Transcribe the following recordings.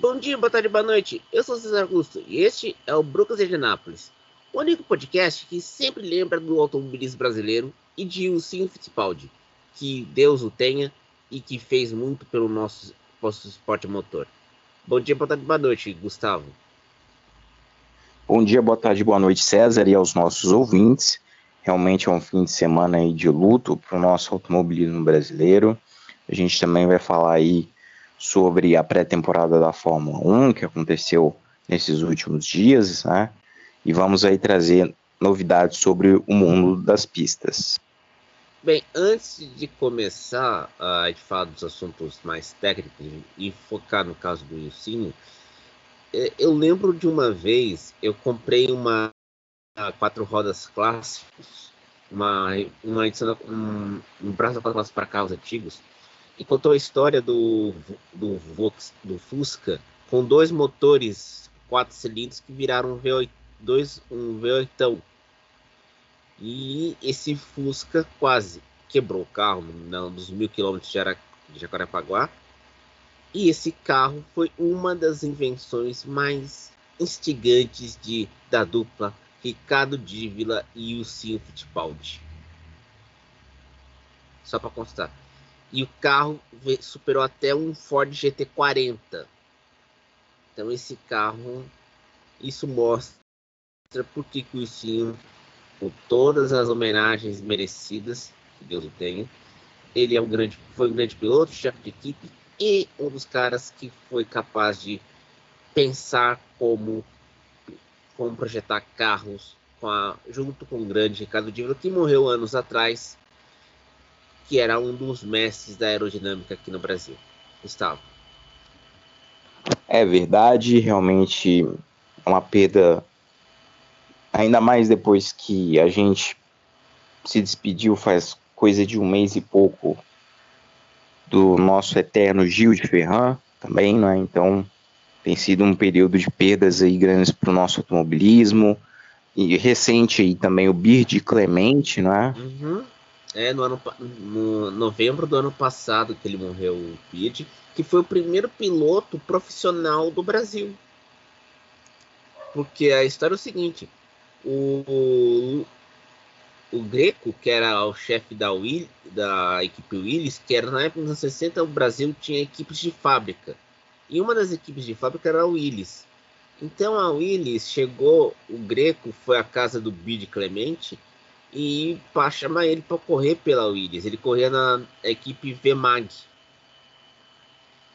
Bom dia, boa tarde, boa noite. Eu sou César Augusto e este é o Brucas de Anápolis, o único podcast que sempre lembra do automobilismo brasileiro e de Wilson Fittipaldi, que Deus o tenha e que fez muito pelo nosso, nosso esporte motor. Bom dia, boa tarde, boa noite, Gustavo. Bom dia, boa tarde, boa noite, César, e aos nossos ouvintes. Realmente é um fim de semana aí de luto para o nosso automobilismo brasileiro. A gente também vai falar aí sobre a pré-temporada da Fórmula 1 que aconteceu nesses últimos dias, né? E vamos aí trazer novidades sobre o mundo das pistas. Bem, antes de começar a falar dos assuntos mais técnicos e focar no caso do Ilcino, é, eu lembro de uma vez eu comprei uma quatro rodas clássicos, uma, uma edição, um, um braço da quatro rodas para carros antigos, e contou a história do, do, Vox, do Fusca com dois motores quatro cilindros que viraram um V8, dois, um V8. E esse Fusca quase quebrou o carro não, dos mil quilômetros de Jacarepaguá. E esse carro foi uma das invenções mais instigantes de, da dupla Ricardo Dívila e o Sim Fittipaldi. Só para constar. E o carro superou até um Ford GT40. Então esse carro, isso mostra porque que o Sim, com todas as homenagens merecidas, que Deus o tenha, ele é um grande, foi um grande piloto, chefe de equipe e um dos caras que foi capaz de pensar como, como projetar carros com a, junto com o grande Ricardo Dívila, que morreu anos atrás que era um dos mestres da aerodinâmica aqui no Brasil. Gustavo. É verdade, realmente é uma perda, ainda mais depois que a gente se despediu faz coisa de um mês e pouco do nosso eterno Gil de Ferran também, né? Então tem sido um período de perdas aí grandes para o nosso automobilismo e recente aí também o Bird Clemente, né? Uhum. É, no, ano, no novembro do ano passado que ele morreu, o Piet, que foi o primeiro piloto profissional do Brasil. Porque a história é o seguinte: o, o Greco, que era o chefe da, Will, da equipe Willis, que era na época dos anos 60, o Brasil tinha equipes de fábrica. E uma das equipes de fábrica era a Willis. Então a Willis chegou, o Greco foi à casa do Bid Clemente e para chamar ele para correr pela Williams. Ele corria na equipe VMAG.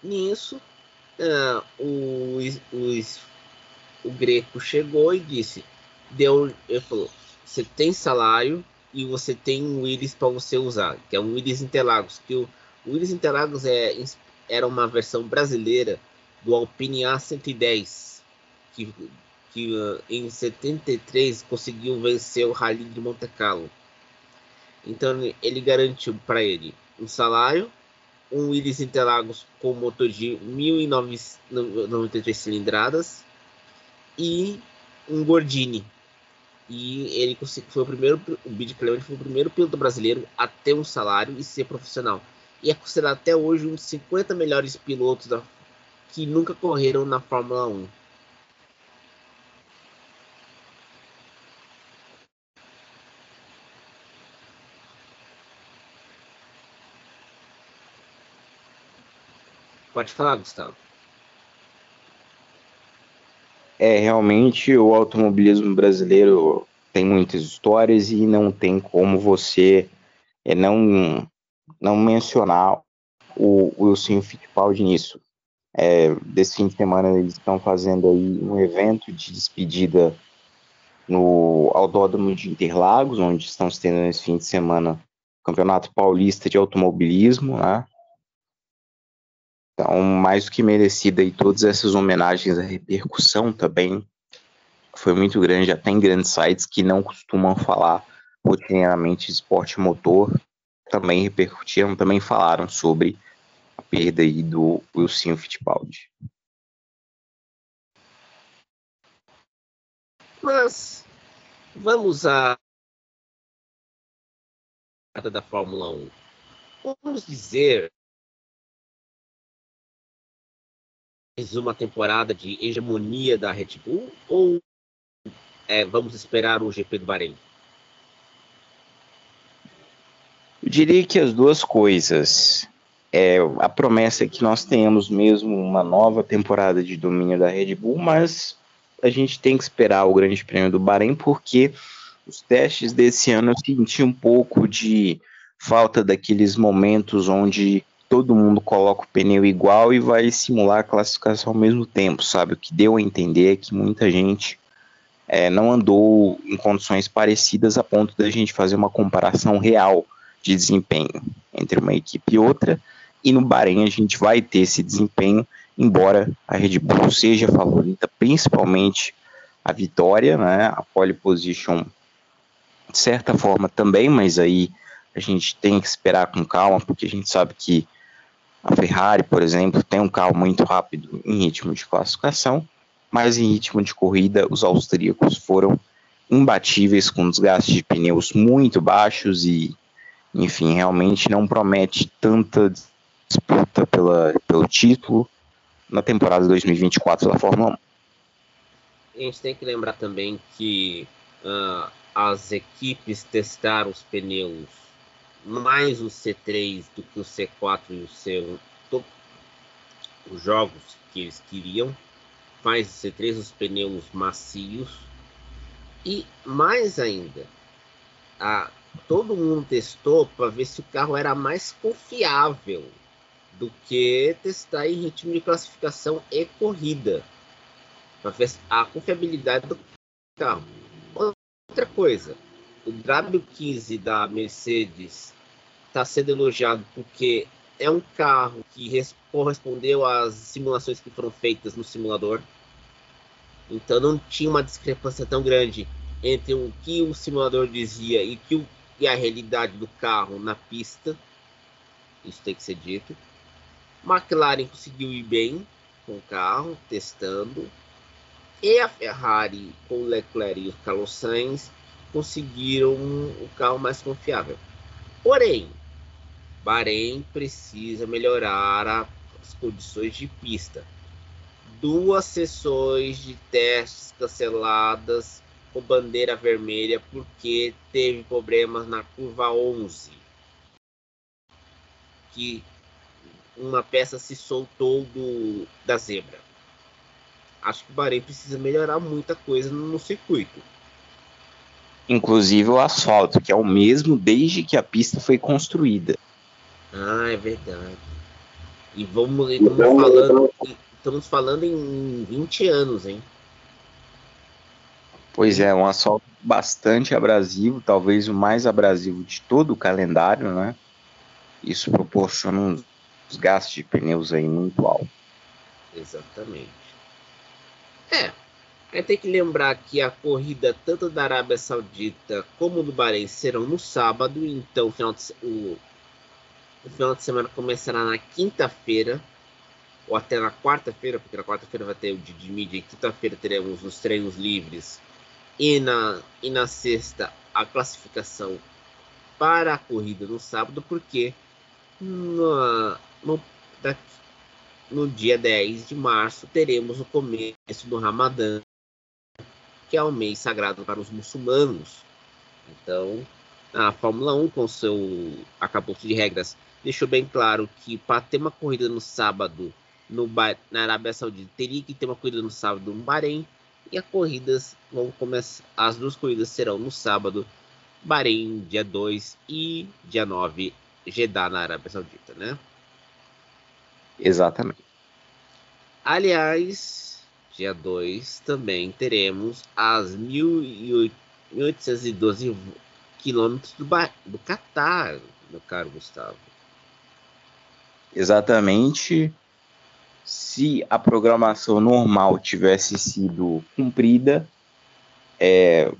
Nisso, uh, o, o, o Greco chegou e disse: deu, ele falou, você tem salário e você tem um Willis para você usar, que é um Willis Interlagos. Que o, o Willis Interlagos é, era uma versão brasileira do Alpine A110, que que uh, em 73 conseguiu vencer o Rally de Monte Carlo. Então ele garantiu para ele um salário, um Willis Interlagos com motor de 1093 cilindradas e um Gordini. E ele foi o primeiro, o Bid Clement foi o primeiro piloto brasileiro a ter um salário e ser profissional. E é considerado até hoje um dos 50 melhores pilotos da, que nunca correram na Fórmula 1. Pode falar, Gustavo. É, realmente o automobilismo brasileiro tem muitas histórias e não tem como você é, não, não mencionar o, Wilson Fittipaldi nisso. É, desse fim de semana eles estão fazendo aí um evento de despedida no Autódromo de Interlagos, onde estão se tendo nesse fim de semana o Campeonato Paulista de Automobilismo, né? Então, mais do que merecida e todas essas homenagens, a repercussão também foi muito grande, até em grandes sites que não costumam falar rotineiramente de esporte motor, também repercutiram, também falaram sobre a perda aí do Wilson Fittipaldi. Mas vamos à da Fórmula 1. Vamos dizer uma temporada de hegemonia da Red Bull ou é, vamos esperar o GP do Bahrein? Eu diria que as duas coisas. É, a promessa é que nós tenhamos mesmo uma nova temporada de domínio da Red Bull, mas a gente tem que esperar o Grande Prêmio do Bahrein, porque os testes desse ano eu senti um pouco de falta daqueles momentos onde todo mundo coloca o pneu igual e vai simular a classificação ao mesmo tempo, sabe? O que deu a entender é que muita gente é, não andou em condições parecidas a ponto da gente fazer uma comparação real de desempenho entre uma equipe e outra. E no Bahrein a gente vai ter esse desempenho, embora a Red Bull seja favorita, principalmente a vitória, né? A pole position de certa forma também, mas aí a gente tem que esperar com calma, porque a gente sabe que a Ferrari, por exemplo, tem um carro muito rápido em ritmo de classificação, mas em ritmo de corrida os austríacos foram imbatíveis com desgaste de pneus muito baixos e, enfim, realmente não promete tanta disputa pela, pelo título na temporada 2024 da Fórmula 1. A gente tem que lembrar também que uh, as equipes testaram os pneus mais o C3 do que o C4 e o C1, os jogos que eles queriam mais C3, os pneus macios. E mais ainda, a, todo mundo testou para ver se o carro era mais confiável do que testar em ritmo de classificação e corrida. Para ver a confiabilidade do carro. Outra coisa, o W15 da Mercedes está sendo elogiado porque é um carro que correspondeu às simulações que foram feitas no simulador. Então não tinha uma discrepância tão grande entre o que o simulador dizia e, que o, e a realidade do carro na pista. Isso tem que ser dito. McLaren conseguiu ir bem com o carro, testando. E a Ferrari, com o Leclerc e o Carlos Sainz, conseguiram o carro mais confiável. Porém, Bahrein precisa melhorar as condições de pista. Duas sessões de testes canceladas com bandeira vermelha porque teve problemas na curva 11. Que uma peça se soltou do, da zebra. Acho que o Bahrein precisa melhorar muita coisa no circuito. Inclusive o asfalto, que é o mesmo desde que a pista foi construída. Ah, é verdade. E vamos, estamos falando, estamos falando em 20 anos, hein? Pois é, um asfalto bastante abrasivo, talvez o mais abrasivo de todo o calendário, né? Isso proporciona um desgaste de pneus aí muito alto. Exatamente. É, é tem que lembrar que a corrida tanto da Arábia Saudita como do Bahrein serão no sábado, então o final de, o, o final de semana começará na quinta-feira, ou até na quarta-feira, porque na quarta-feira vai ter o dia de mídia, e quinta-feira teremos os treinos livres, e na, e na sexta a classificação para a corrida no sábado, porque no, no, daqui, no dia 10 de março teremos o começo do Ramadã, que é o mês sagrado para os muçulmanos. Então, a Fórmula 1, com seu acabouço de regras deixou bem claro que para ter uma corrida no sábado no na Arábia Saudita teria que ter uma corrida no sábado no Bahrein e as corridas vão começar as duas corridas serão no sábado Bahrein dia 2 e dia 9 Jeddah na Arábia Saudita, né? Exatamente. Aliás, dia 2 também teremos as 1812 quilômetros do, do Catar, meu caro Gustavo. Exatamente. Se a programação normal tivesse sido cumprida, é,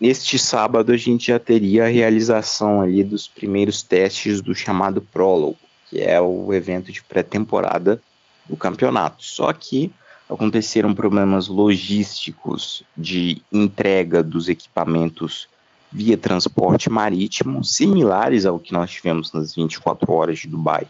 neste sábado a gente já teria a realização ali dos primeiros testes do chamado prólogo, que é o evento de pré-temporada do campeonato. Só que aconteceram problemas logísticos de entrega dos equipamentos via transporte marítimo, similares ao que nós tivemos nas 24 horas de Dubai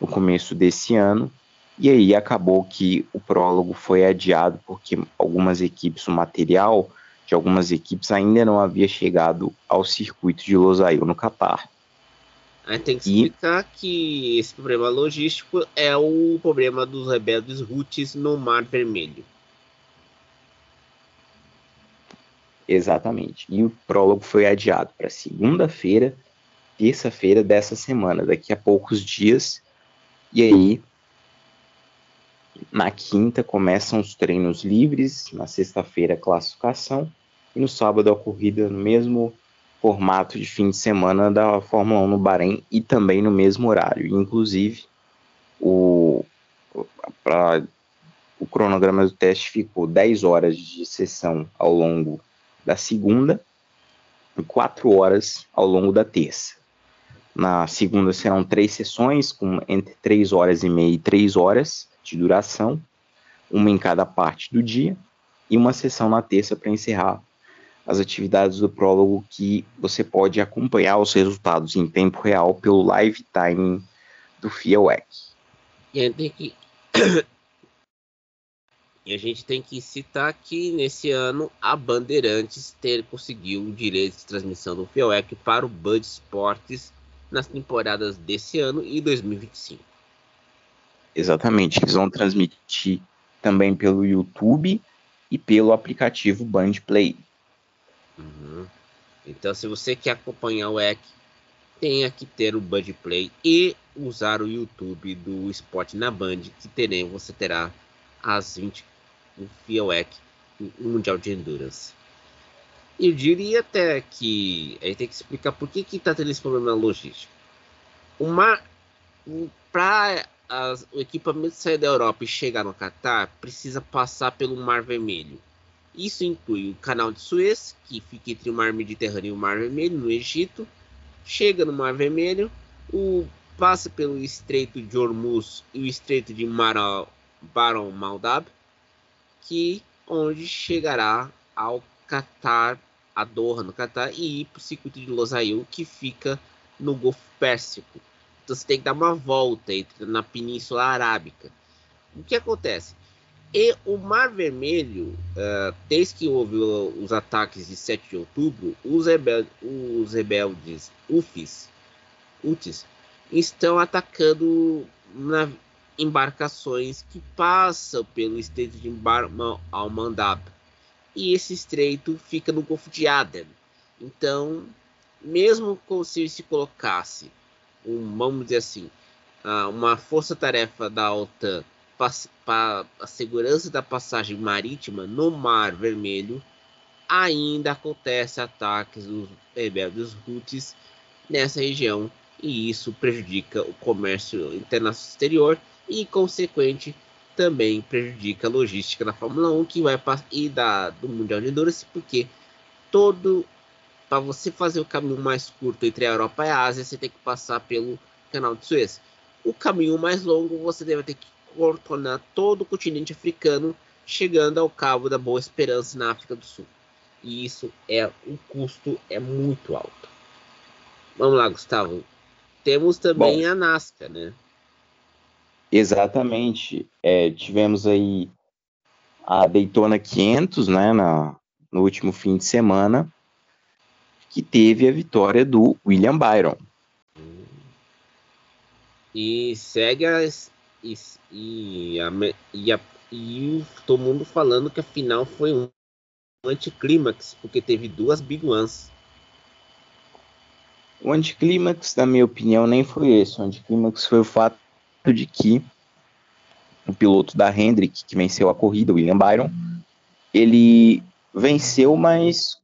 no começo desse ano E aí acabou que o prólogo foi adiado porque algumas equipes, o material de algumas equipes ainda não havia chegado ao circuito de Losail no Catar. Aí tem que explicar e... que esse problema logístico é o problema dos rebeldes Houthis no Mar Vermelho. Exatamente. E o prólogo foi adiado para segunda-feira, terça-feira dessa semana, daqui a poucos dias. E aí, na quinta começam os treinos livres, na sexta-feira classificação e no sábado a corrida no mesmo formato de fim de semana da Fórmula 1 no Bahrein e também no mesmo horário. Inclusive, o, pra, o cronograma do teste ficou 10 horas de sessão ao longo da segunda e 4 horas ao longo da terça. Na segunda serão três sessões, com entre 3 horas e meia e 3 horas de duração, uma em cada parte do dia, e uma sessão na terça para encerrar as atividades do prólogo que você pode acompanhar os resultados em tempo real pelo live time do FIAWEC. E a, que... e a gente tem que citar que nesse ano a Bandeirantes ter conseguiu o direito de transmissão do FIAWEC para o Bud Sports nas temporadas desse ano e 2025. Exatamente, eles vão transmitir também pelo YouTube e pelo aplicativo Band Play. Uhum. Então, se você quer acompanhar o EC, tenha que ter o Band Play e usar o YouTube do Esporte na Band, que terem, você terá às 20 o FIA o Mundial de Endurance. Eu diria até que aí tem que explicar por que que tá tendo esse problema logístico. Uma para o equipamento sair da Europa e chegar no Catar, precisa passar pelo Mar Vermelho. Isso inclui o Canal de Suez, que fica entre o Mar Mediterrâneo e o Mar Vermelho, no Egito. Chega no Mar Vermelho, o, passa pelo Estreito de Hormuz e o Estreito de Mar Baron Maldab, que onde chegará ao Catar, a Doha no Catar e ir para o circuito de Losail, que fica no Golfo Pérsico. Então você tem que dar uma volta na Península Arábica. O que acontece? E o Mar Vermelho, uh, desde que houve os ataques de 7 de outubro, os, rebel os rebeldes UFIS, UTIS estão atacando embarcações que passam pelo estreito de Bar al-Mandab. E esse estreito fica no Golfo de Aden. Então, mesmo se se colocasse, um, vamos dizer assim, uh, uma força-tarefa da OTAN a segurança da passagem marítima no Mar Vermelho, ainda acontece ataques dos rebeldes Houthis nessa região e isso prejudica o comércio internacional exterior e consequente também prejudica a logística da Fórmula 1 que vai e da do Mundial de Endurance porque todo para você fazer o caminho mais curto entre a Europa e a Ásia você tem que passar pelo Canal de Suez. O caminho mais longo você deve ter que contornar todo o continente africano, chegando ao Cabo da Boa Esperança na África do Sul. E isso é um custo é muito alto. Vamos lá, Gustavo. Temos também Bom, a NASCAR, né? Exatamente. É, tivemos aí a Daytona 500, né, na, no último fim de semana, que teve a vitória do William Byron. E segue as, e, e, a, e, a, e todo mundo falando que a final foi um anticlímax, porque teve duas Big Ones. O anticlímax, na minha opinião, nem foi esse. O anticlímax foi o fato de que o piloto da Hendrick, que venceu a corrida, William Byron, ele venceu, mas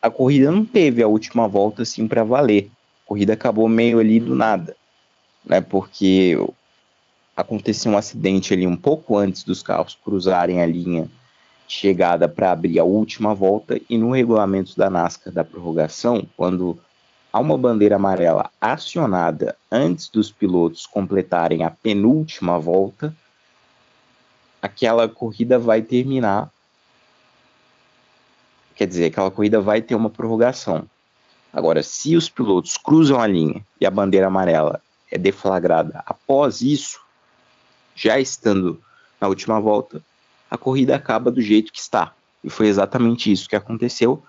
a corrida não teve a última volta assim para valer. A corrida acabou meio ali do nada, né? Porque aconteceu um acidente ali um pouco antes dos carros cruzarem a linha de chegada para abrir a última volta e no regulamento da NASCAR da prorrogação, quando há uma bandeira amarela acionada antes dos pilotos completarem a penúltima volta, aquela corrida vai terminar. Quer dizer, aquela corrida vai ter uma prorrogação. Agora, se os pilotos cruzam a linha e a bandeira amarela é deflagrada após isso, já estando na última volta, a corrida acaba do jeito que está. E foi exatamente isso que aconteceu.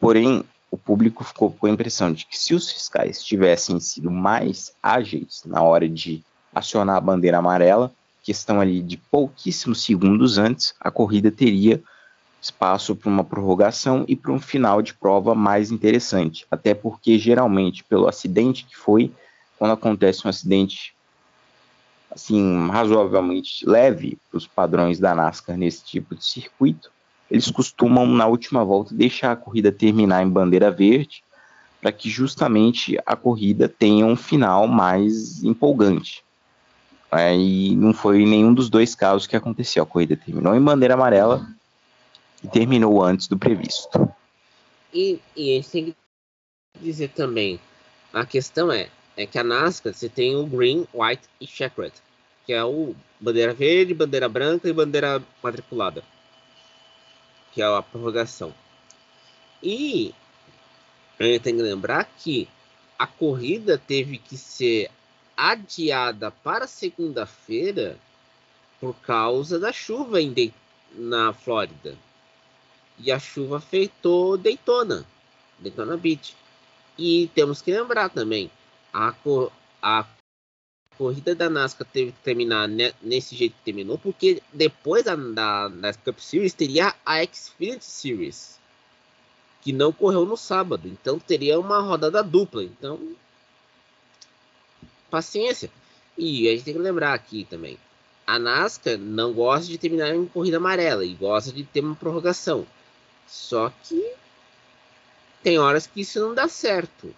Porém, o público ficou com a impressão de que se os fiscais tivessem sido mais ágeis na hora de acionar a bandeira amarela, questão ali de pouquíssimos segundos antes, a corrida teria espaço para uma prorrogação e para um final de prova mais interessante. Até porque, geralmente, pelo acidente que foi, quando acontece um acidente assim razoavelmente leve para os padrões da NASCAR nesse tipo de circuito, eles costumam na última volta deixar a corrida terminar em bandeira verde para que justamente a corrida tenha um final mais empolgante. É, e não foi nenhum dos dois casos que aconteceu. A corrida terminou em bandeira amarela e terminou antes do previsto. E, e a gente tem que dizer também, a questão é, é que a NASCAR você tem o green, white e checkered, que é o bandeira verde, bandeira branca e bandeira matriculada, que é a prorrogação. E gente tem que lembrar que a corrida teve que ser adiada para segunda-feira por causa da chuva em de, na Flórida. E a chuva afetou Daytona, Daytona Beach. E temos que lembrar também, a, a corrida da NASCAR teve que terminar nesse jeito que terminou, porque depois da, da, da Cup Series teria a Xfinity Series, que não correu no sábado. Então teria uma rodada dupla. Então, paciência. E a gente tem que lembrar aqui também, a NASCAR não gosta de terminar em corrida amarela e gosta de ter uma prorrogação. Só que tem horas que isso não dá certo.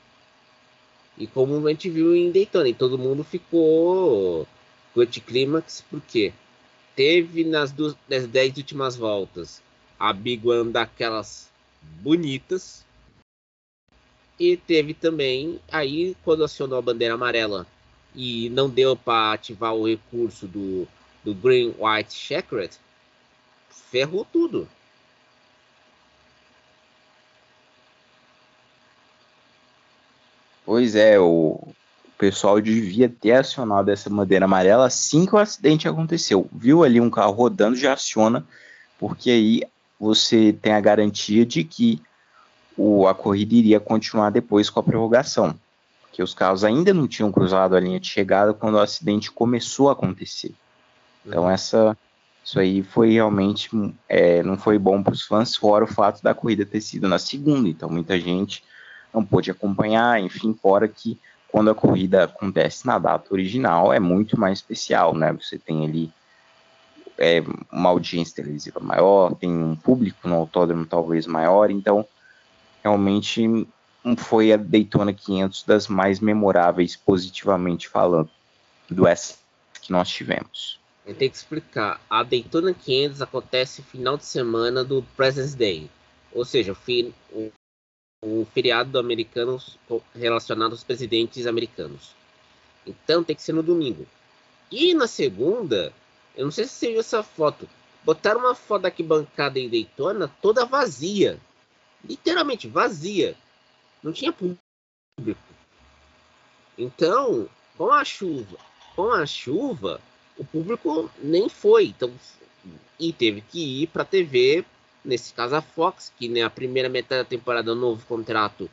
E como a gente viu em Daytona, e todo mundo ficou com anticlímax, porque teve nas, duas, nas dez últimas voltas a Big One daquelas bonitas. E teve também, aí quando acionou a bandeira amarela e não deu para ativar o recurso do, do Green White Checkered, ferrou tudo. Pois é, o, pessoal devia ter acionado essa bandeira amarela assim que o acidente aconteceu. Viu ali um carro rodando, já aciona, porque aí você tem a garantia de que o, a corrida iria continuar depois com a prorrogação. Que os carros ainda não tinham cruzado a linha de chegada quando o acidente começou a acontecer. Então, essa, isso aí foi realmente. É, não foi bom para os fãs, fora o fato da corrida ter sido na segunda. Então, muita gente não pôde acompanhar, enfim, fora que quando a corrida acontece na data original é muito mais especial, né? Você tem ali é, uma audiência televisiva maior, tem um público no autódromo talvez maior, então realmente foi a Daytona 500 das mais memoráveis positivamente falando do S que nós tivemos. Eu tenho que explicar. A Daytona 500 acontece final de semana do President's Day, ou seja, o, o feriado americano relacionado aos presidentes americanos. Então tem que ser no domingo. E na segunda, eu não sei se você viu essa foto. Botaram uma foto da arquibancada em Daytona toda vazia. Literalmente vazia. Não tinha público. Então, com a chuva, com a chuva, o público nem foi. Então, e teve que ir para a TV nesse caso a Fox, que na né, primeira metade da temporada novo contrato,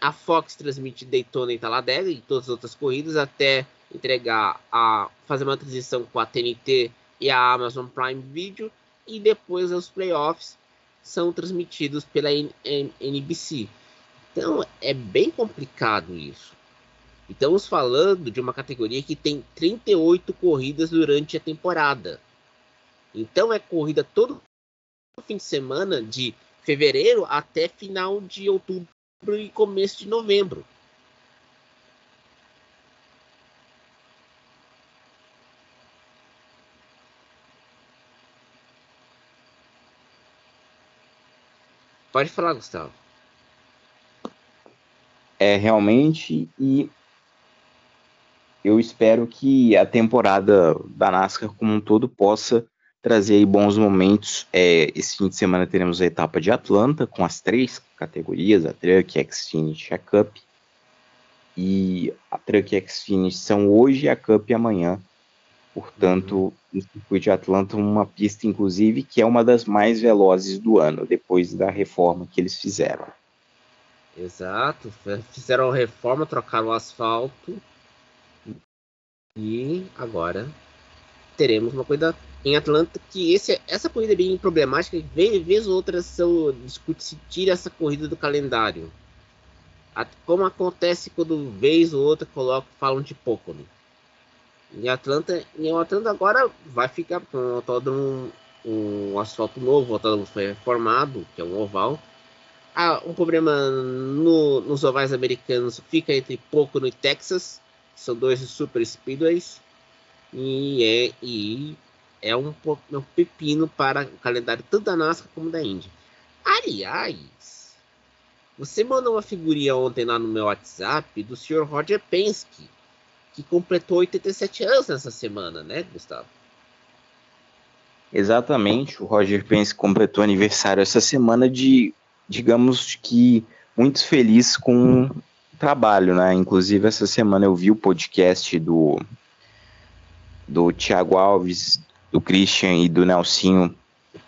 a Fox transmite Daytona e Talladega e todas as outras corridas até entregar a fazer uma transição com a TNT e a Amazon Prime Video e depois os playoffs são transmitidos pela NBC. Então é bem complicado isso. Estamos falando de uma categoria que tem 38 corridas durante a temporada. Então é corrida todo fim de semana de fevereiro até final de outubro e começo de novembro. Pode falar, Gustavo. É realmente e eu espero que a temporada da NASCAR como um todo possa trazer aí bons momentos. É, esse fim de semana teremos a etapa de Atlanta com as três categorias, a Truck, Xfinity e a Cup. E a Truck e a Xfinity são hoje e a Cup amanhã. Portanto, no circuito de Atlanta, uma pista, inclusive, que é uma das mais velozes do ano, depois da reforma que eles fizeram. Exato, fizeram a reforma, trocaram o asfalto e agora teremos uma corrida em Atlanta que esse, essa corrida é bem problemática. Vez ou outra são discute se tira essa corrida do calendário. Como acontece quando vez ou outra colocam, falam de pouco. Né? Em Atlanta, em Atlanta agora vai ficar com um um asfalto novo, o autódromo foi reformado, que é um oval. Ah, um problema no, nos ovais americanos fica entre Pocono e Texas, são dois super speedways, e é, e é um, um pepino para o calendário tanto da NASCAR como da Indy. Aliás, você mandou uma figurinha ontem lá no meu WhatsApp do Sr. Roger Penske, que completou 87 anos nessa semana, né, Gustavo? Exatamente, o Roger Pence completou aniversário essa semana de, digamos que, muito feliz com o trabalho, né? Inclusive, essa semana eu vi o podcast do, do Thiago Alves, do Christian e do Nelsinho.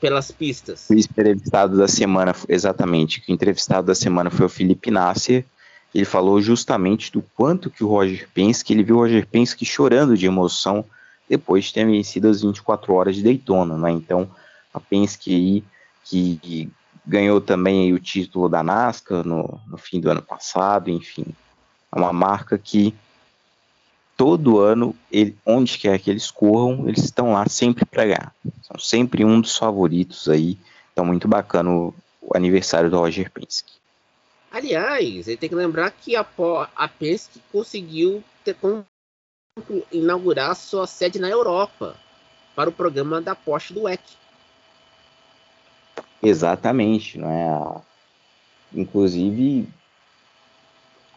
Pelas pistas. O entrevistado da semana, exatamente, o entrevistado da semana foi o Felipe Nasser, ele falou justamente do quanto que o Roger Penske, ele viu o Roger Penske chorando de emoção depois de ter vencido as 24 horas de Daytona, né? Então, a Penske aí, que, que ganhou também o título da NASCAR no, no fim do ano passado, enfim, é uma marca que todo ano, ele, onde quer que eles corram, eles estão lá sempre para ganhar. São sempre um dos favoritos aí. Então, muito bacana o, o aniversário do Roger Penske. Aliás, ele tem que lembrar que a, a Penske conseguiu ter, inaugurar sua sede na Europa para o programa da Porsche do WEC. Exatamente, não é? Inclusive,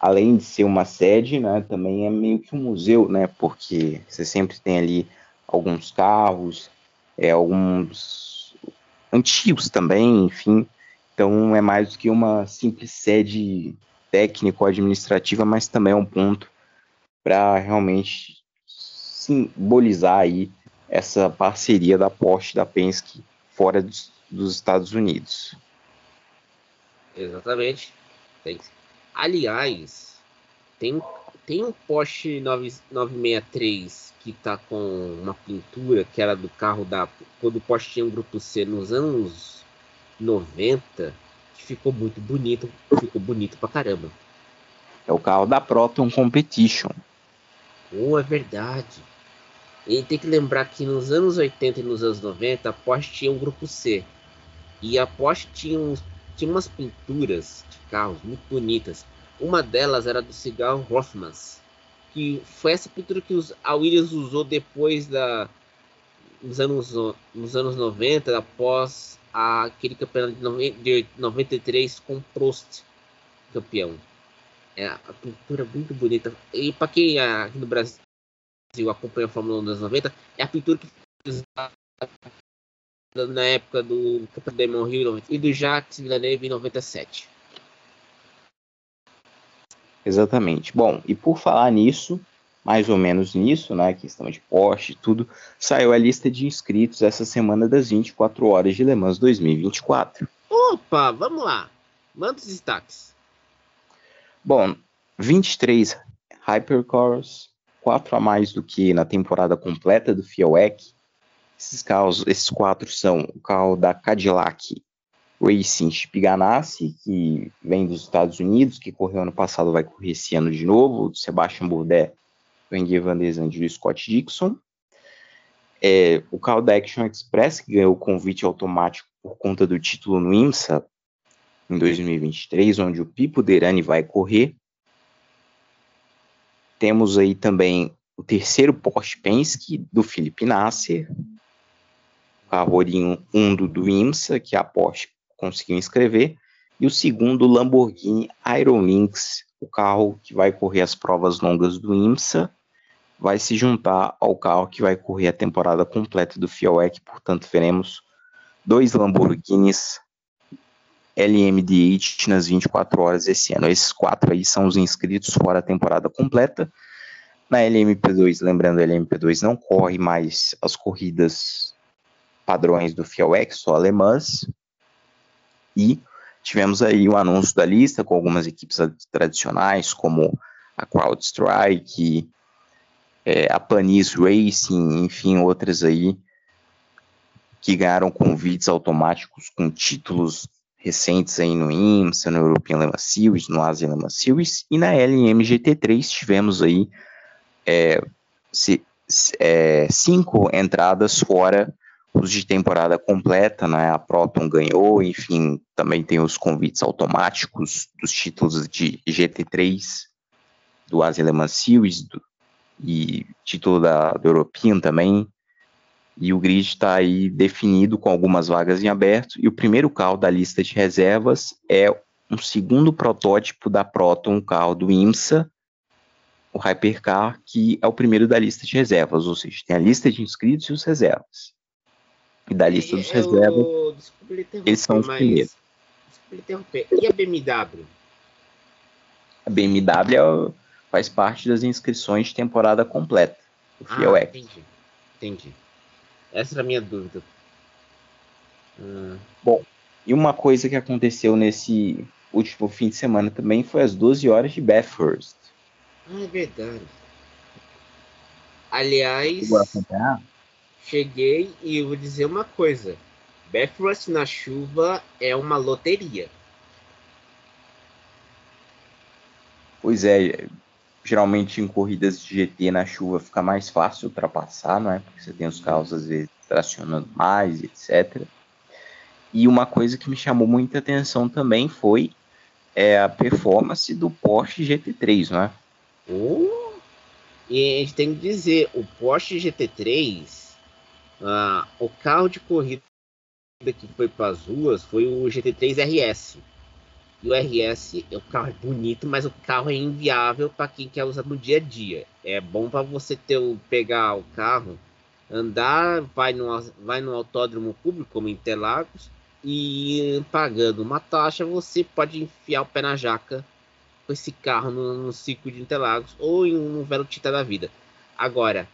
além de ser uma sede, né, também é meio que um museu, né? Porque você sempre tem ali alguns carros, é, alguns antigos também, enfim. Então é mais do que uma simples sede técnico-administrativa, mas também é um ponto para realmente simbolizar aí essa parceria da Porsche e da Penske fora dos, dos Estados Unidos. Exatamente. Aliás, tem, tem um Porsche 9, 963 que tá com uma pintura que era do carro da. Quando o Porsche tinha um grupo C nos anos 90 que ficou muito bonito, ficou bonito pra caramba. É o carro da Proton Competition. Oh, é verdade. E tem que lembrar que nos anos 80 e nos anos 90 a Porsche tinha um grupo C. E a Porsche tinha, uns, tinha umas pinturas de carros muito bonitas. Uma delas era do cigarro Hoffmans, que foi essa pintura que os, a Williams usou depois da nos anos nos anos 90, após aquele campeonato de 93 com Prost campeão. É a pintura muito bonita. E para quem aqui no Brasil acompanha a Fórmula 1 dos 90, é a pintura que na época do Campeonato Demon Hill e do Jacques Villeneuve em 97. Exatamente. Bom, e por falar nisso, mais ou menos nisso, né, questão de poste e tudo, saiu a lista de inscritos essa semana das 24 horas de Le Mans 2024. Opa, vamos lá. Manda os destaques. Bom, 23 Hypercars, 4 a mais do que na temporada completa do FIOEC. Esses carros, esses quatro são o carro da Cadillac Racing Chip Ganassi, que vem dos Estados Unidos, que correu ano passado, vai correr esse ano de novo, Sebastian Bourdais do Van Zandt e Scott Dixon. É, o carro da Action Express, que ganhou o convite automático por conta do título no IMSA em 2023, onde o Pipo Derani vai correr. Temos aí também o terceiro Porsche Penske do Felipe Nasser, o carro oriundo do IMSA, que a Porsche conseguiu inscrever, e o segundo Lamborghini Iron Lynx, o carro que vai correr as provas longas do IMSA vai se juntar ao carro que vai correr a temporada completa do FIOEC, portanto veremos dois Lamborghinis LMDH nas 24 horas esse ano. Esses quatro aí são os inscritos fora a temporada completa. Na LMP2, lembrando, a LMP2 não corre mais as corridas padrões do FIAWEX, só alemãs. E tivemos aí o anúncio da lista com algumas equipes tradicionais, como a CrowdStrike, é, a Panis Racing, enfim, outras aí que ganharam convites automáticos com títulos recentes aí no IMSA, no European Le Mans Series, no Asia Le Mans Series, e na LMGT3 tivemos aí é, se, é, cinco entradas fora os de temporada completa, né? A Proton ganhou, enfim, também tem os convites automáticos dos títulos de GT3 do Asia Le Mans Series do, e título da, do European também. E o grid está aí definido com algumas vagas em aberto. E o primeiro carro da lista de reservas é um segundo protótipo da Proton, um carro do IMSA, o Hypercar, que é o primeiro da lista de reservas, ou seja, tem a lista de inscritos e os reservas. E da lista dos reservas, eles são os mas... primeiros. E a BMW? A BMW é faz parte das inscrições de temporada completa. O Fiel ah, entendi. Entendi. Essa era a minha dúvida. Hum. Bom, e uma coisa que aconteceu nesse último fim de semana também foi as 12 horas de Bathurst. Ah, é verdade. Aliás, cheguei e vou dizer uma coisa. Bathurst na chuva é uma loteria. Pois é, geralmente em corridas de GT na chuva fica mais fácil ultrapassar, não é? Porque você tem os carros às vezes tracionando mais, etc. E uma coisa que me chamou muita atenção também foi é, a performance do Porsche GT3, não é? Oh, e a gente tem que dizer, o Porsche GT3, ah, o carro de corrida que foi para as ruas foi o GT3 RS. E o RS, o carro é bonito, mas o carro é inviável para quem quer usar no dia a dia. É bom para você ter pegar o carro, andar, vai no, vai no autódromo público, como Interlagos, e pagando uma taxa, você pode enfiar o pé na jaca com esse carro no, no ciclo de Interlagos ou em um Velocita da vida. Agora,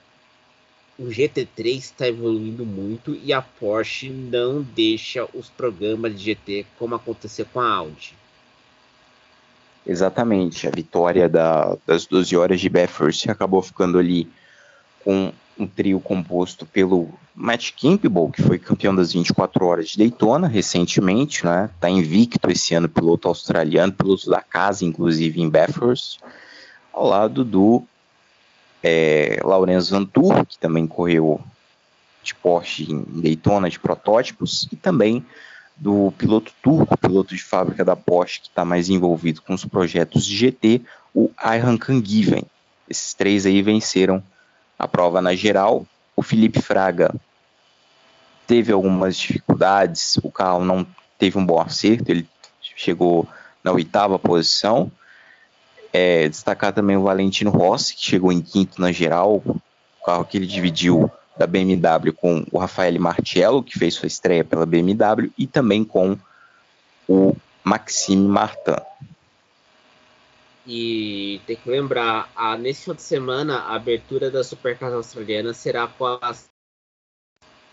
o GT3 está evoluindo muito e a Porsche não deixa os programas de GT como aconteceu com a Audi. Exatamente, a vitória da, das 12 horas de Bathurst acabou ficando ali com um trio composto pelo Matt Campbell, que foi campeão das 24 horas de Daytona recentemente, né? Tá invicto esse ano, piloto australiano, piloto da casa, inclusive em Bathurst, ao lado do é, Laurence Vantur, que também correu de Porsche em Daytona de protótipos, e também do piloto turco, piloto de fábrica da Porsche, que está mais envolvido com os projetos de GT, o Ayhan Kangiven. Esses três aí venceram a prova na geral. O Felipe Fraga teve algumas dificuldades, o carro não teve um bom acerto, ele chegou na oitava posição. É, destacar também o Valentino Rossi, que chegou em quinto na geral, o carro que ele dividiu da BMW com o Rafael Martiello, que fez sua estreia pela BMW, e também com o Maxime Martin. E tem que lembrar, a, nesse final de semana, a abertura da Supercars australiana será com, as,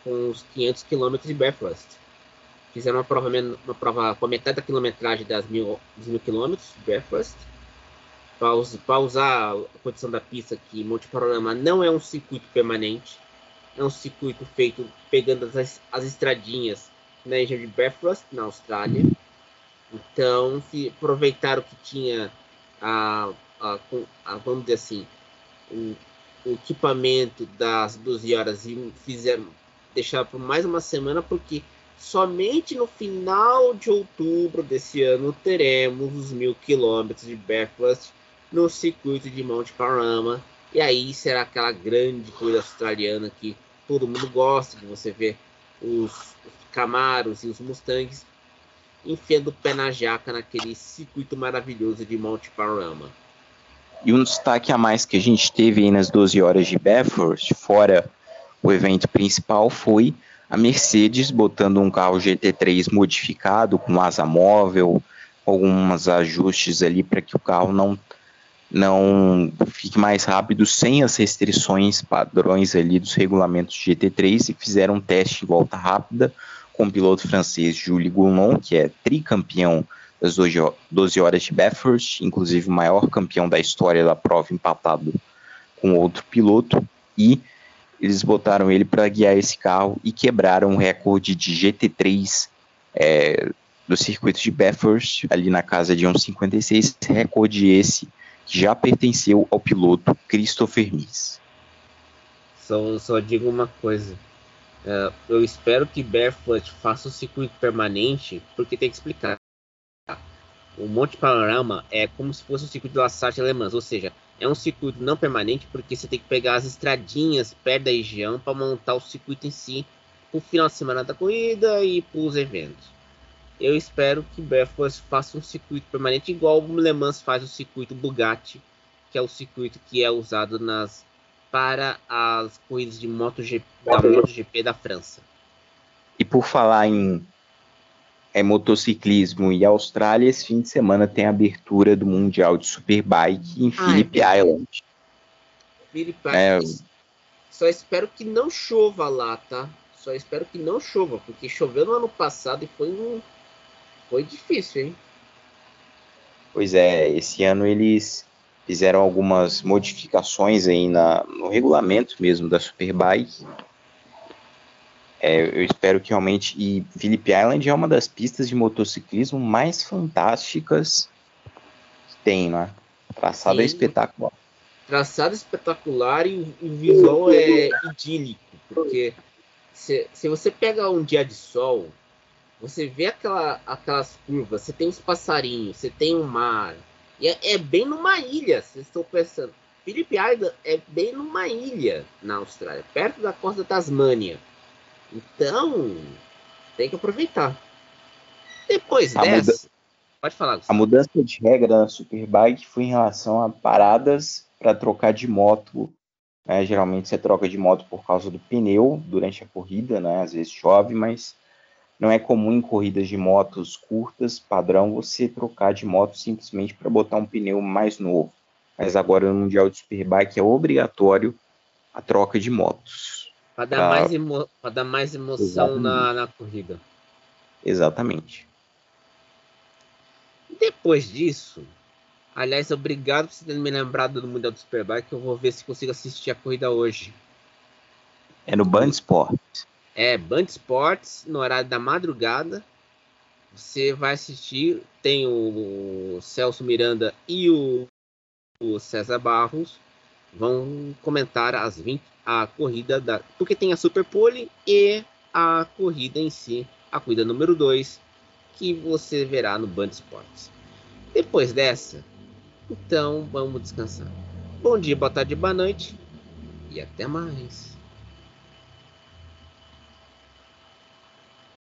com os 500 km de Bathurst. Fizeram uma prova, uma prova com metade da quilometragem das mil, dos mil quilômetros de Bathurst. Para usar a condição da pista que Monte Panorama não é um circuito permanente, é um circuito feito pegando as, as estradinhas na região de Bathurst, na Austrália. Então, se aproveitaram que tinha a, a, a vamos dizer assim, o, o, equipamento das 12 horas e fizeram deixar por mais uma semana, porque somente no final de outubro desse ano teremos os mil quilômetros de Bathurst no circuito de Mount Panorama. E aí será aquela grande coisa australiana que todo mundo gosta de você ver os, os Camaros e os Mustangs enfiando o pé na jaca naquele circuito maravilhoso de Mount Panorama. E um destaque a mais que a gente teve aí nas 12 horas de Bathurst, fora o evento principal, foi a Mercedes botando um carro GT3 modificado com asa móvel, alguns ajustes ali para que o carro não não fique mais rápido sem as restrições padrões ali dos regulamentos GT3 e fizeram um teste em volta rápida com o piloto francês Jules Goulon, que é tricampeão das 12 horas de Bathurst, inclusive o maior campeão da história da prova empatado com outro piloto, e eles botaram ele para guiar esse carro e quebraram o recorde de GT3 é, do circuito de Bathurst, ali na casa de 1,56, recorde esse já pertenceu ao piloto Christopher Mies. Só, só digo uma coisa. Uh, eu espero que Barefoot faça o circuito permanente, porque tem que explicar. O Monte Panorama é como se fosse o circuito de La Sarthe Alemãs, ou seja, é um circuito não permanente porque você tem que pegar as estradinhas perto da região para montar o circuito em si, o final de semana da corrida e para os eventos. Eu espero que Barefoot faça um circuito permanente igual o Le Mans faz o circuito Bugatti, que é o circuito que é usado nas para as corridas de MotoGP, da MotoGP da França. E por falar em é, motociclismo e Austrália, esse fim de semana tem a abertura do Mundial de Superbike em ah, Phillip é Island. Phillip é... Só espero que não chova lá, tá? Só espero que não chova, porque choveu no ano passado e foi um... foi difícil, hein? Pois é, esse ano eles fizeram algumas modificações aí na, no regulamento mesmo da Superbike é, eu espero que realmente. E Phillip Island é uma das pistas de motociclismo mais fantásticas que tem, né? Traçado é espetacular. Traçado espetacular e o visual é idílico, porque se, se você pega um dia de sol, você vê aquela, aquelas curvas, você tem os passarinhos, você tem o mar, e é, é bem numa ilha, vocês estão pensando. Phillip Island é bem numa ilha na Austrália, perto da costa da Tasmânia. Então, tem que aproveitar. Depois a dessa. Muda... Pode falar. Gustavo. A mudança de regra na Superbike foi em relação a paradas para trocar de moto. Né? Geralmente você troca de moto por causa do pneu durante a corrida, né? Às vezes chove, mas não é comum em corridas de motos curtas, padrão, você trocar de moto simplesmente para botar um pneu mais novo. Mas agora no Mundial de Superbike é obrigatório a troca de motos. Para dar, mais emo... dar mais emoção na, na corrida. Exatamente. Depois disso, aliás, obrigado por você ter me lembrado do Mundial do Superbike. Eu vou ver se consigo assistir a corrida hoje. É no Band. É, Band Sports, no horário da madrugada. Você vai assistir. Tem o Celso Miranda e o, o César Barros. Vão comentar às 20 a corrida da. Porque tem a Super Pole e a corrida em si, a corrida número 2, que você verá no Band Esportes. Depois dessa, então vamos descansar. Bom dia, boa tarde, boa noite e até mais.